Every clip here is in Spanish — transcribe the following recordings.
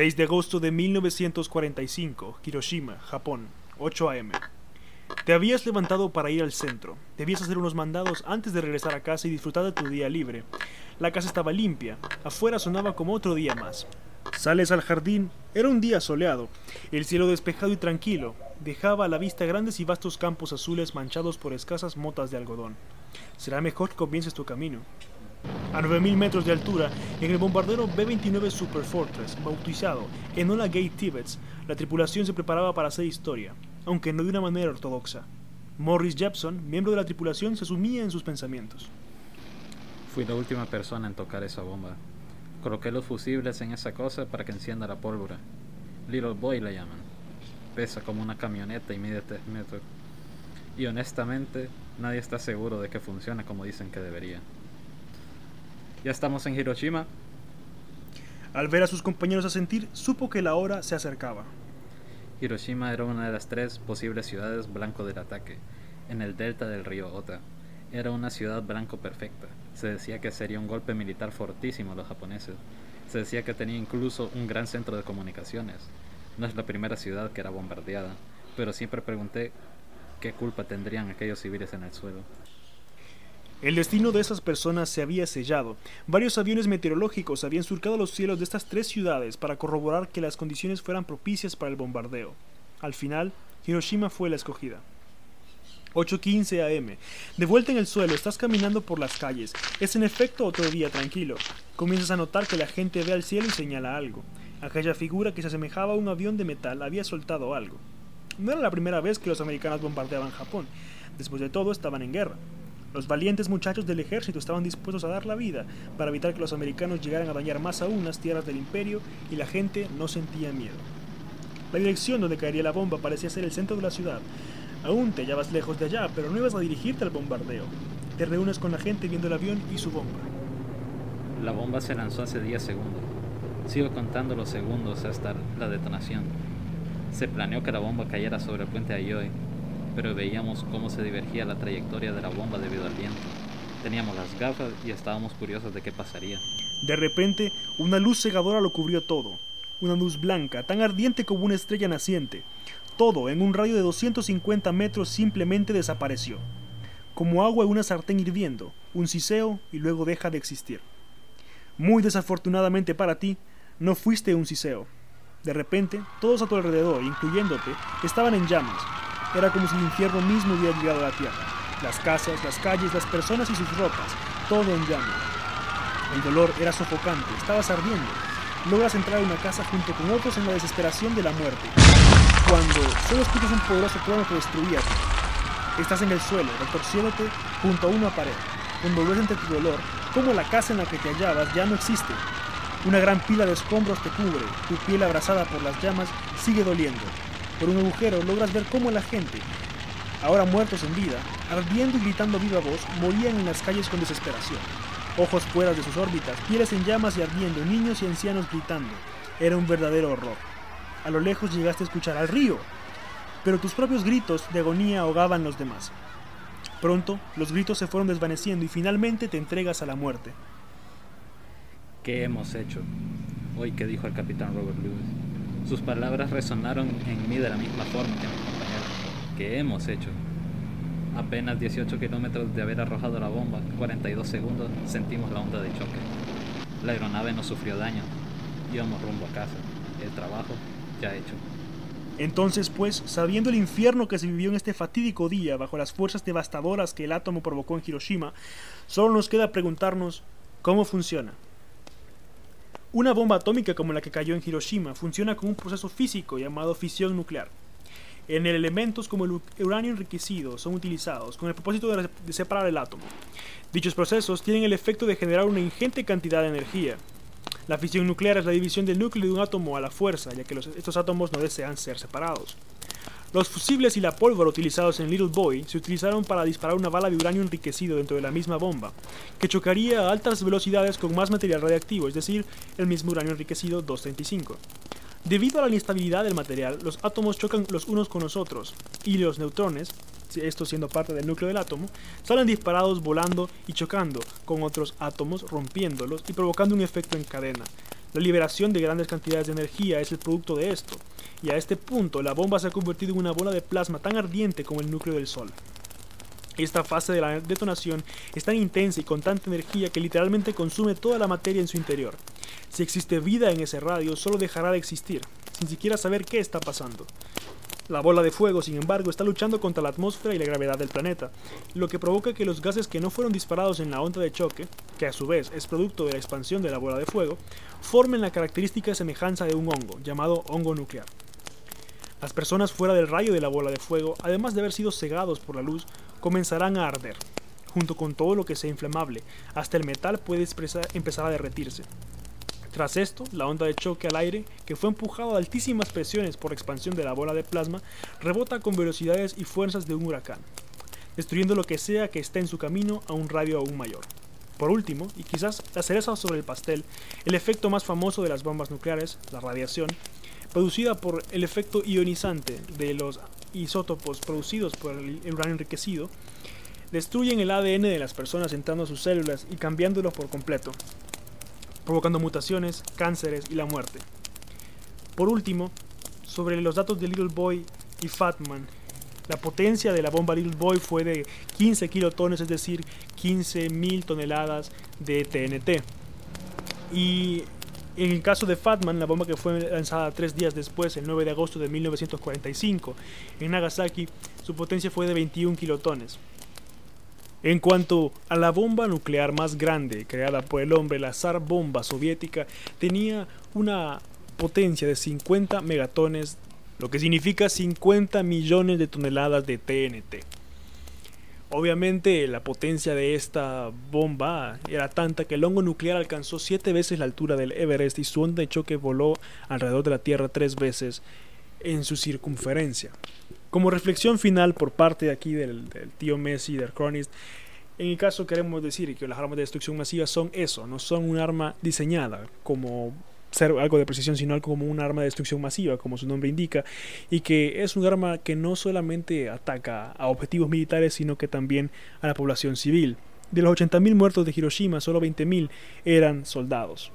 6 de agosto de 1945, Hiroshima, Japón, 8 a.m. Te habías levantado para ir al centro. Debías hacer unos mandados antes de regresar a casa y disfrutar de tu día libre. La casa estaba limpia. Afuera sonaba como otro día más. Sales al jardín. Era un día soleado. El cielo despejado y tranquilo dejaba a la vista grandes y vastos campos azules manchados por escasas motas de algodón. Será mejor que comiences tu camino. A 9.000 metros de altura, en el bombardero B-29 Super Fortress, bautizado Enola Gay Tibbets, la tripulación se preparaba para hacer historia, aunque no de una manera ortodoxa. Morris Jepson, miembro de la tripulación, se sumía en sus pensamientos. Fui la última persona en tocar esa bomba. Coloqué los fusibles en esa cosa para que encienda la pólvora. Little Boy la llaman. Pesa como una camioneta y mide 3 metros. Y honestamente, nadie está seguro de que funcione como dicen que debería. Ya estamos en Hiroshima. Al ver a sus compañeros asentir, supo que la hora se acercaba. Hiroshima era una de las tres posibles ciudades blanco del ataque, en el delta del río Ota. Era una ciudad blanco perfecta. Se decía que sería un golpe militar fortísimo a los japoneses. Se decía que tenía incluso un gran centro de comunicaciones. No es la primera ciudad que era bombardeada, pero siempre pregunté qué culpa tendrían aquellos civiles en el suelo. El destino de esas personas se había sellado. Varios aviones meteorológicos habían surcado los cielos de estas tres ciudades para corroborar que las condiciones fueran propicias para el bombardeo. Al final, Hiroshima fue la escogida. 8.15 am. De vuelta en el suelo, estás caminando por las calles. Es en efecto otro día tranquilo. Comienzas a notar que la gente ve al cielo y señala algo. Aquella figura que se asemejaba a un avión de metal había soltado algo. No era la primera vez que los americanos bombardeaban Japón. Después de todo, estaban en guerra. Los valientes muchachos del ejército estaban dispuestos a dar la vida para evitar que los americanos llegaran a dañar más aún las tierras del imperio y la gente no sentía miedo. La dirección donde caería la bomba parecía ser el centro de la ciudad. Aún te hallabas lejos de allá, pero no ibas a dirigirte al bombardeo. Te reúnes con la gente viendo el avión y su bomba. La bomba se lanzó hace 10 segundos. Sigo contando los segundos hasta la detonación. Se planeó que la bomba cayera sobre el puente Ayoy pero veíamos cómo se divergía la trayectoria de la bomba debido al viento. Teníamos las gafas y estábamos curiosos de qué pasaría. De repente, una luz cegadora lo cubrió todo. Una luz blanca, tan ardiente como una estrella naciente. Todo, en un radio de 250 metros, simplemente desapareció. Como agua en una sartén hirviendo, un siseo y luego deja de existir. Muy desafortunadamente para ti, no fuiste un siseo. De repente, todos a tu alrededor, incluyéndote, estaban en llamas, era como si el infierno mismo hubiera llegado a la tierra. Las casas, las calles, las personas y sus ropas, todo en llamas. El dolor era sofocante, estabas ardiendo. Logras entrar a una casa junto con otros en la desesperación de la muerte. Cuando solo escuchas un poderoso trueno que destruía Estás en el suelo, retorciéndote junto a una pared. Cuando ves entre tu dolor cómo la casa en la que te hallabas ya no existe. Una gran pila de escombros te cubre, tu piel abrazada por las llamas sigue doliendo. Por un agujero logras ver cómo la gente, ahora muertos en vida, ardiendo y gritando viva voz, morían en las calles con desesperación. Ojos fuera de sus órbitas, pieles en llamas y ardiendo, niños y ancianos gritando. Era un verdadero horror. A lo lejos llegaste a escuchar al río, pero tus propios gritos de agonía ahogaban los demás. Pronto, los gritos se fueron desvaneciendo y finalmente te entregas a la muerte. ¿Qué hemos hecho? Hoy que dijo el capitán Robert Lewis. Sus palabras resonaron en mí de la misma forma que mi compañero. ¿Qué hemos hecho? Apenas 18 kilómetros de haber arrojado la bomba, 42 segundos, sentimos la onda de choque. La aeronave no sufrió daño. Íbamos rumbo a casa. El trabajo ya hecho. Entonces, pues, sabiendo el infierno que se vivió en este fatídico día bajo las fuerzas devastadoras que el átomo provocó en Hiroshima, solo nos queda preguntarnos cómo funciona. Una bomba atómica como la que cayó en Hiroshima funciona con un proceso físico llamado fisión nuclear. En el elementos como el uranio enriquecido son utilizados con el propósito de separar el átomo. Dichos procesos tienen el efecto de generar una ingente cantidad de energía. La fisión nuclear es la división del núcleo de un átomo a la fuerza, ya que estos átomos no desean ser separados. Los fusibles y la pólvora utilizados en Little Boy se utilizaron para disparar una bala de uranio enriquecido dentro de la misma bomba, que chocaría a altas velocidades con más material radiactivo, es decir, el mismo uranio enriquecido 235. Debido a la inestabilidad del material, los átomos chocan los unos con los otros, y los neutrones, esto siendo parte del núcleo del átomo, salen disparados volando y chocando con otros átomos, rompiéndolos y provocando un efecto en cadena. La liberación de grandes cantidades de energía es el producto de esto, y a este punto la bomba se ha convertido en una bola de plasma tan ardiente como el núcleo del Sol. Esta fase de la detonación es tan intensa y con tanta energía que literalmente consume toda la materia en su interior. Si existe vida en ese radio, solo dejará de existir, sin siquiera saber qué está pasando. La bola de fuego, sin embargo, está luchando contra la atmósfera y la gravedad del planeta, lo que provoca que los gases que no fueron disparados en la onda de choque, que a su vez es producto de la expansión de la bola de fuego, formen la característica semejanza de un hongo, llamado hongo nuclear. Las personas fuera del rayo de la bola de fuego, además de haber sido cegados por la luz, comenzarán a arder, junto con todo lo que sea inflamable, hasta el metal puede empezar a derretirse. Tras esto, la onda de choque al aire, que fue empujado a altísimas presiones por expansión de la bola de plasma, rebota con velocidades y fuerzas de un huracán, destruyendo lo que sea que esté en su camino a un radio aún mayor. Por último, y quizás la cereza sobre el pastel, el efecto más famoso de las bombas nucleares, la radiación, producida por el efecto ionizante de los isótopos producidos por el uranio enriquecido, destruyen el ADN de las personas entrando a sus células y cambiándolos por completo, provocando mutaciones, cánceres y la muerte. Por último, sobre los datos de Little Boy y Fatman, la potencia de la bomba Little Boy fue de 15 kilotones, es decir, 15.000 toneladas de TNT. Y en el caso de Fatman, la bomba que fue lanzada tres días después, el 9 de agosto de 1945, en Nagasaki, su potencia fue de 21 kilotones. En cuanto a la bomba nuclear más grande creada por el hombre, la zar bomba soviética tenía una potencia de 50 megatones, lo que significa 50 millones de toneladas de TNT. Obviamente la potencia de esta bomba era tanta que el hongo nuclear alcanzó 7 veces la altura del Everest y su onda de choque voló alrededor de la Tierra 3 veces en su circunferencia. Como reflexión final por parte de aquí del, tío Messi, del Chronist, en el caso queremos decir que las armas de destrucción masiva son eso, no son un arma diseñada como ser algo de precisión, sino como un arma de destrucción masiva, como su nombre indica, y que es un arma que no solamente ataca a objetivos militares, sino que también a la población civil. De los 80.000 muertos de Hiroshima, solo 20.000 eran soldados.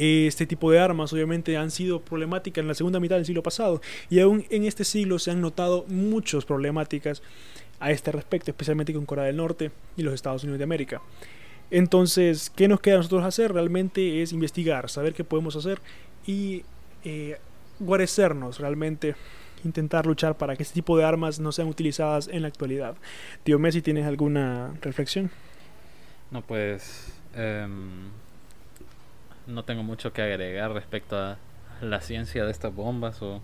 Este tipo de armas obviamente han sido problemáticas en la segunda mitad del siglo pasado y aún en este siglo se han notado muchas problemáticas a este respecto, especialmente con Corea del Norte y los Estados Unidos de América. Entonces, ¿qué nos queda a nosotros hacer? Realmente es investigar, saber qué podemos hacer y eh, guarecernos realmente, intentar luchar para que este tipo de armas no sean utilizadas en la actualidad. Tío Messi, ¿tienes alguna reflexión? No, pues... Em, no tengo mucho que agregar respecto a la ciencia de estas bombas o,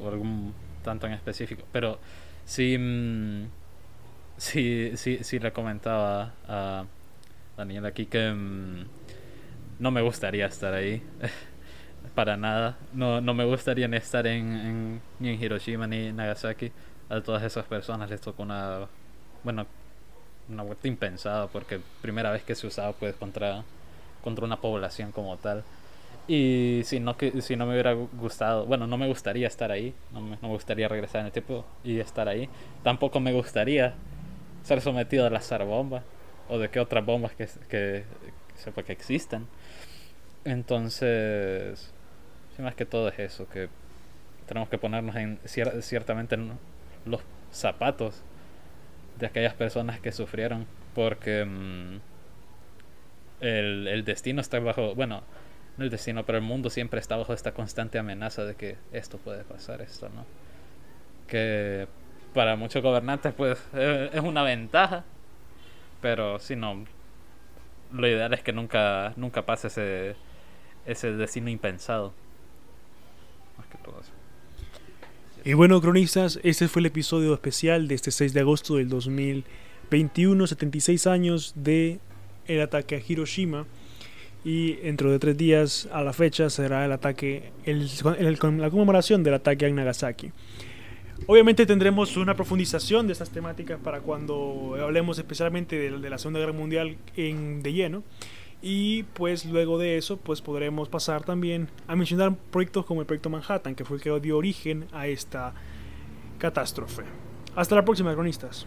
algún tanto en específico. Pero sí, mm, sí, sí, sí le comentaba a Daniel aquí que mm, no me gustaría estar ahí. Para nada. No, no me gustaría ni estar en, ni en Hiroshima ni en Nagasaki. A todas esas personas les tocó una. Bueno, una vuelta impensada porque primera vez que se usaba pues contra contra una población como tal. Y si no, que, si no me hubiera gustado, bueno, no me gustaría estar ahí, no me, no me gustaría regresar en el tiempo y estar ahí. Tampoco me gustaría ser sometido a la bomba o de qué otras bombas que, que, sepa que existen. Entonces, más que todo es eso, que tenemos que ponernos en ciertamente en los zapatos de aquellas personas que sufrieron porque... Mm, el, destino está bajo, bueno, no el destino, pero el mundo siempre está bajo esta constante amenaza de que esto puede pasar, esto no. Que para muchos gobernantes pues eh, es una ventaja, pero si no, lo ideal es que nunca, nunca pase ese, ese destino impensado. Más que todo eso. Y bueno, cronistas, este fue el episodio especial de este 6 de agosto del 2021, 76 años de el ataque a Hiroshima y dentro de tres días a la fecha será el ataque, la conmemoración del ataque a Nagasaki. Obviamente tendremos una profundización de estas temáticas para cuando hablemos especialmente de, la Segunda Guerra Mundial en, de lleno. Y pues luego de eso pues podremos pasar también a mencionar proyectos como el proyecto Manhattan, que fue el que dio origen a esta catástrofe. Hasta la próxima, cronistas.